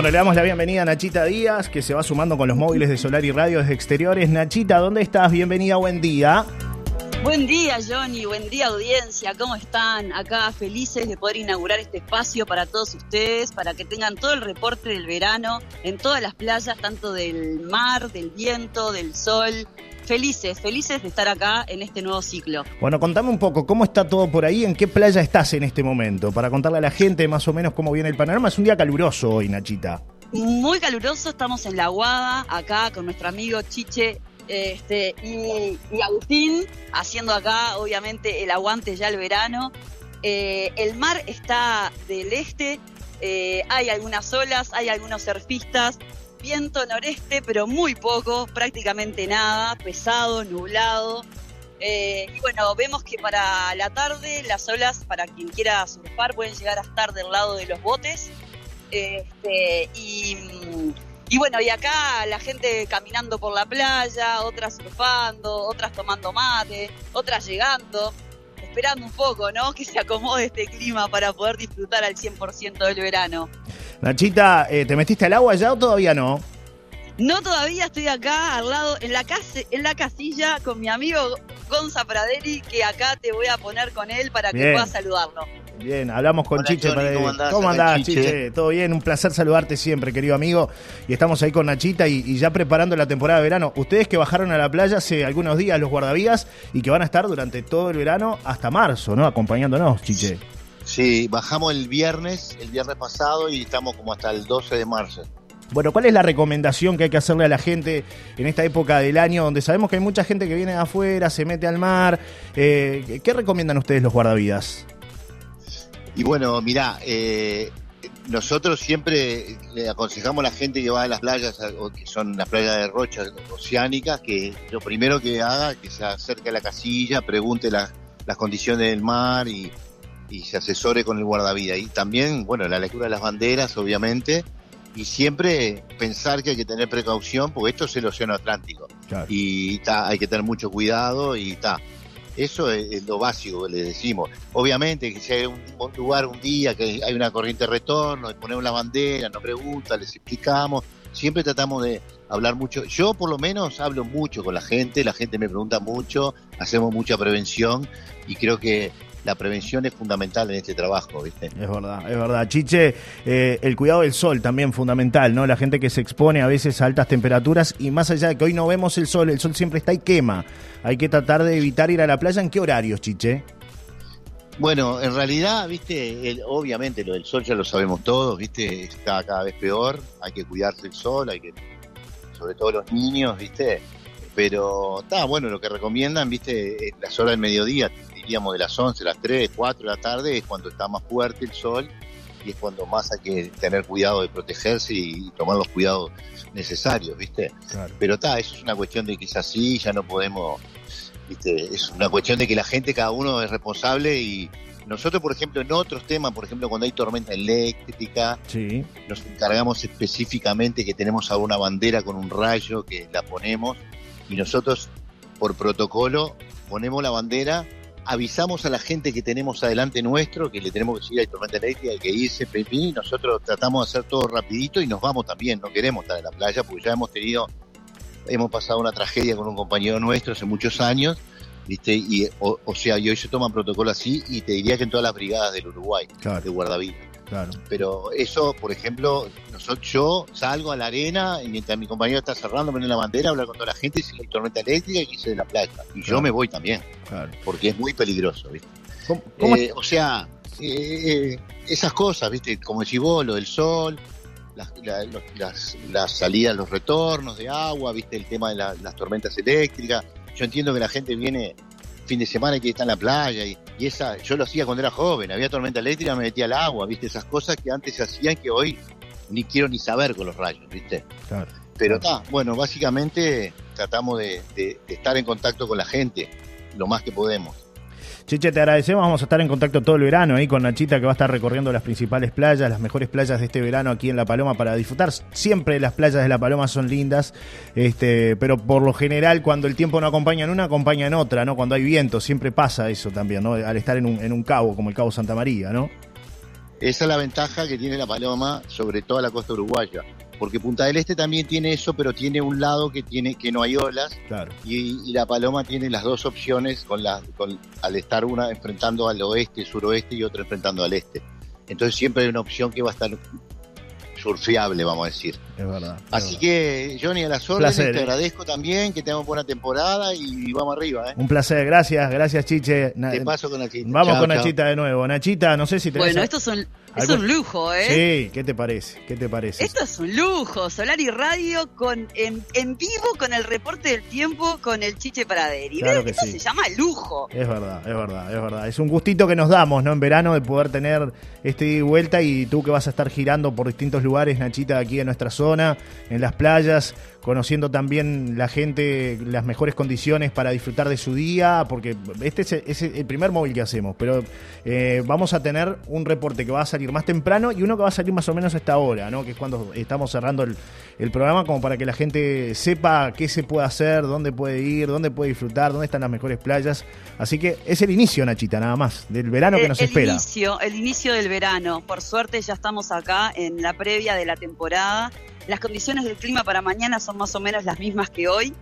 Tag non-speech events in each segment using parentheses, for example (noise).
Bueno, le damos la bienvenida a Nachita Díaz, que se va sumando con los móviles de Solar y Radio desde exteriores. Nachita, ¿dónde estás? Bienvenida, buen día. Buen día, Johnny. Buen día, audiencia. ¿Cómo están? Acá felices de poder inaugurar este espacio para todos ustedes, para que tengan todo el reporte del verano en todas las playas, tanto del mar, del viento, del sol. Felices, felices de estar acá en este nuevo ciclo. Bueno, contame un poco, ¿cómo está todo por ahí? ¿En qué playa estás en este momento? Para contarle a la gente más o menos cómo viene el panorama. Es un día caluroso hoy, Nachita. Muy caluroso, estamos en La Guada, acá con nuestro amigo Chiche este, y, Agustín, haciendo acá, obviamente, el aguante ya el verano. Eh, el mar está del este, eh, hay algunas olas, hay algunos surfistas, viento noreste, pero muy poco, prácticamente nada, pesado, nublado. Eh, y bueno, vemos que para la tarde las olas, para quien quiera surfar, pueden llegar a estar del lado de los botes. Este, y y bueno, y acá la gente caminando por la playa, otras surfando, otras tomando mate, otras llegando, esperando un poco, ¿no? (laughs) Que se acomode este clima para poder disfrutar al 100% del verano. Nachita, eh, ¿te metiste al agua ya o todavía no? No todavía estoy acá al lado, en la, casa, en la casilla con mi amigo Gonza Praderi, que acá te voy a poner con él para que puedas saludarlo. Bien, hablamos con Chiche. ¿Cómo andás, Chiche? Todo bien, un placer saludarte siempre, querido amigo. Y estamos ahí con Nachita y, ya preparando la temporada de verano. Ustedes que bajaron a la playa hace algunos días, los guardavías, y que van a estar durante todo el verano hasta marzo, ¿no? Acompañándonos, Chiche. Sí, bajamos el viernes, el viernes pasado, y estamos como hasta el 12 de marzo. Bueno, ¿cuál es la recomendación que hay que hacerle a la gente en esta época del año donde sabemos que hay mucha gente que viene de afuera, se mete al mar? Eh, ¿Qué recomiendan ustedes los guardavidas? Y bueno, mira, eh, nosotros siempre le aconsejamos a la gente que va a las playas, que son las playas de rochas oceánicas, que lo primero que haga, que se acerque a la casilla, pregunte las condiciones del mar y, se asesore con el guardavida. Y también, bueno, la lectura de las banderas, obviamente, y siempre pensar que hay que tener precaución, porque esto es el océano Atlántico. Y hay que tener mucho cuidado y está. Eso es, lo básico que le decimos. Obviamente que si hay un, lugar un día que hay una corriente de retorno, ponemos la bandera, nos preguntan, les explicamos, siempre tratamos de hablar mucho. Yo por lo menos hablo mucho con la gente, la gente me pregunta mucho, hacemos mucha prevención y creo que la prevención es fundamental en este trabajo, ¿viste? Es verdad, es verdad. Chiche, eh, el cuidado del sol también fundamental, ¿no? La gente que se expone a veces a altas temperaturas y más allá de que hoy no vemos el sol, el sol siempre está y quema. Hay que tratar de evitar ir a la playa. ¿En qué horarios, Chiche? Bueno, en realidad, viste, obviamente lo del sol ya lo sabemos todos, viste, está cada vez peor, hay que cuidarse el sol, hay que, sobre todo los niños, viste, pero está bueno, lo que recomiendan, viste, las horas del mediodía, diríamos de las 11, las 3, 4 de la tarde, es cuando está más fuerte el sol y es cuando más hay que tener cuidado de protegerse y, tomar los cuidados necesarios, ¿viste? Pero está, eso es una cuestión de que es así, ya no podemos, ¿viste? Es una cuestión de que la gente, cada uno es responsable y nosotros, por ejemplo, en otros temas, por ejemplo, cuando hay tormenta eléctrica, nos encargamos específicamente que tenemos alguna bandera con un rayo que la ponemos y nosotros, por protocolo, ponemos la bandera avisamos a la gente que tenemos adelante nuestro, que le tenemos que seguir a tormenta eléctrica, que irse, y nosotros tratamos de hacer todo rapidito y nos vamos también, no queremos estar en la playa porque ya hemos tenido, hemos pasado una tragedia con un compañero nuestro hace muchos años, ¿viste? Y, o, sea, y hoy se toman protocolo así y te diría que en todas las brigadas del Uruguay, de guardavidas. Pero eso, por ejemplo, nosotros, yo salgo a la arena y mientras mi compañero está cerrando, pone la bandera, hablar con toda la gente, y si hay tormenta eléctrica y se de la playa. Y yo me voy también, porque es muy peligroso, ¿viste? Eh, o sea, eh, esas cosas, ¿viste? Como decís vos, lo del sol, las, las, las, salidas, los retornos de agua, ¿viste? El tema de las tormentas eléctricas. Yo entiendo que la gente viene fin de semana y que está en la playa y, esa, yo lo hacía cuando era joven, había tormenta eléctrica, me metía al agua, viste, esas cosas que antes se hacían que hoy ni quiero ni saber con los rayos, viste. Pero está, bueno, básicamente tratamos de estar en contacto con la gente lo más que podemos. Chiche, te agradecemos. Vamos a estar en contacto todo el verano ahí con Nachita que va a estar recorriendo las principales playas, las mejores playas de este verano aquí en La Paloma para disfrutar. Siempre las playas de La Paloma son lindas, este, pero por lo general cuando el tiempo no acompaña en una, acompaña en otra, ¿no? Cuando hay viento, siempre pasa eso también, ¿no? Al estar en un, en un cabo como el Cabo Santa María, ¿no? Esa es la ventaja que tiene la Paloma sobre toda la costa uruguaya. Porque Punta del Este también tiene eso, pero tiene un lado que tiene que no hay olas. Claro. Y, la Paloma tiene las dos opciones con la, con, al estar una enfrentando al oeste, suroeste y otra enfrentando al este. Entonces siempre hay una opción que va a estar surfiable, vamos a decir. Es verdad. Así que, Johnny, a las órdenes, te ¿eh? agradezco también, que tengamos buena temporada y vamos arriba. ¿eh? Un placer, gracias, gracias, Chiche. Te paso con Nachita. Vamos con Nachita de nuevo. Nachita, no sé si tenés... Bueno, estos son es un lujo, ¿eh? Sí, ¿qué te parece? ¿Qué te parece? Esto es un lujo. Solar y Radio con, en, vivo con el reporte del tiempo con el Chiche Paraderi. Claro que Esto se llama lujo. Es verdad, es verdad, es verdad. Es un gustito que nos damos, ¿no? En verano de poder tener este vuelta y tú que vas a estar girando por distintos lugares, Nachita, aquí en nuestra zona, en las playas, conociendo también la gente, las mejores condiciones para disfrutar de su día, porque este es, el primer móvil que hacemos, pero eh, vamos a tener un reporte que va a salir más temprano y uno que va a salir más o menos a esta hora, ¿no? que es cuando estamos cerrando el, programa, como para que la gente sepa qué se puede hacer, dónde puede ir, dónde puede disfrutar, dónde están las mejores playas. Así que es el inicio, Nachita, nada más, del verano que nos espera. Inicio, el inicio del verano. Por suerte ya estamos acá en la previa de la temporada las condiciones del clima para mañana son más o menos las mismas que hoy.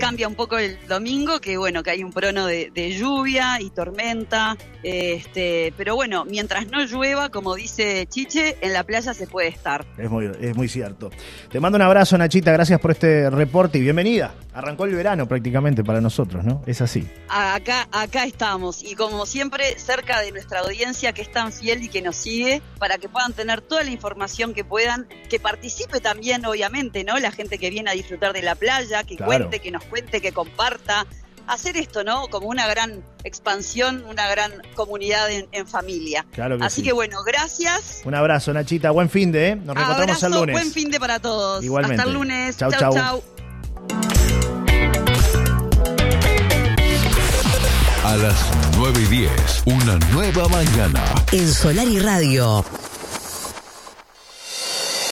Cambia un poco el domingo, que bueno, que hay un prono de, lluvia y tormenta, este, pero bueno, mientras no llueva, como dice Chiche, en la playa se puede estar. Es muy, es muy cierto. Te mando un abrazo, Nachita, gracias por este reporte y bienvenida. Arrancó el verano prácticamente para nosotros, ¿no? Es así. Acá, acá estamos, y como siempre, cerca de nuestra audiencia que es tan fiel y que nos sigue, para que puedan tener toda la información que puedan, que participe también, obviamente, ¿no? La gente que viene a disfrutar de la playa, que cuente, que nos cuente, que comparta. Hacer esto, ¿no? Como una gran expansión, una gran comunidad en, familia. Claro Así que bueno, gracias. Un abrazo, Nachita. Buen fin de, ¿eh? Nos reencontramos el lunes. Buen fin de para todos. Igualmente. Hasta el lunes. Chau, chau. chau. A las 9 y 10, una nueva mañana. En Solar y Radio.